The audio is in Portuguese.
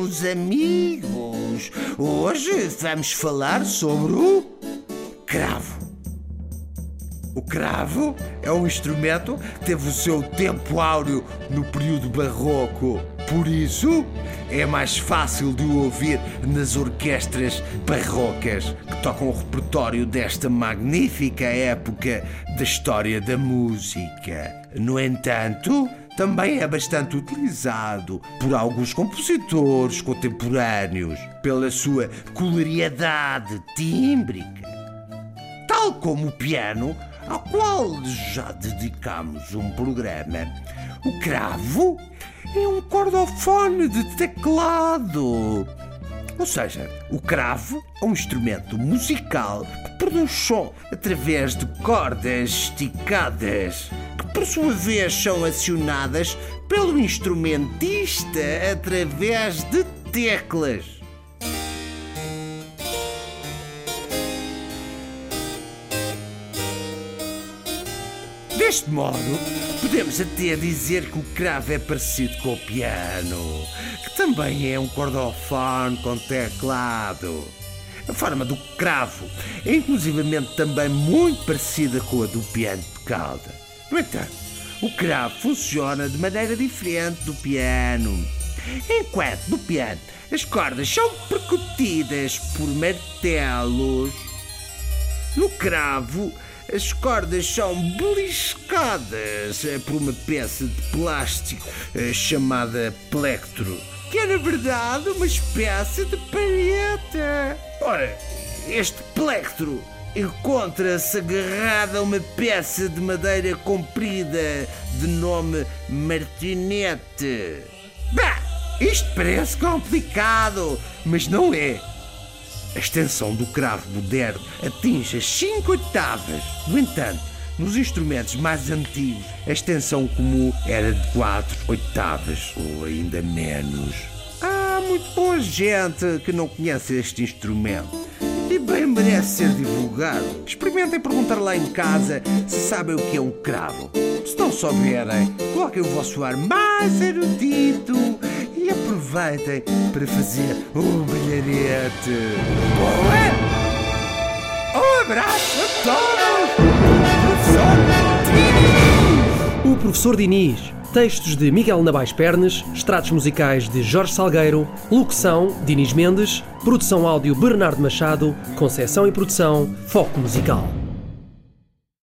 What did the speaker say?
meus amigos. Hoje vamos falar sobre o cravo. O cravo é um instrumento que teve o seu tempo áureo no período barroco. Por isso, é mais fácil de o ouvir nas orquestras barrocas que tocam o repertório desta magnífica época da história da música. No entanto, também é bastante utilizado por alguns compositores contemporâneos pela sua coloriedade tímbrica. Tal como o piano, ao qual já dedicamos um programa. O cravo é um cordofone de teclado. Ou seja, o cravo é um instrumento musical que produz som através de cordas esticadas, por sua vez são acionadas pelo instrumentista através de teclas. Deste modo, podemos até dizer que o cravo é parecido com o piano, que também é um cordofone com teclado. A forma do cravo é inclusivamente também muito parecida com a do piano de cauda. No entanto, o cravo funciona de maneira diferente do piano. Enquanto no piano as cordas são percutidas por martelos, no cravo as cordas são beliscadas por uma peça de plástico eh, chamada plectro, que é na verdade uma espécie de palheta. Ora, este plectro encontra-se agarrado a uma peça de madeira comprida de nome martinete. Bah, isto parece complicado, mas não é. A extensão do cravo moderno atinge as 5 oitavas. No entanto, nos instrumentos mais antigos, a extensão comum era de 4 oitavas ou ainda menos. Há muito boa gente que não conhece este instrumento e bem merece ser divulgado. Experimentem perguntar lá em casa se sabem o que é um cravo. Se não souberem, coloquem o vosso ar mais erudito e aproveitem para fazer um brilharete. Boa! Um abraço a todos! Professor Diniz! O Professor Diniz. Textos de Miguel Nabais Pernes, extratos musicais de Jorge Salgueiro, locução Diniz Mendes, produção áudio Bernardo Machado, conceção e produção Foco Musical.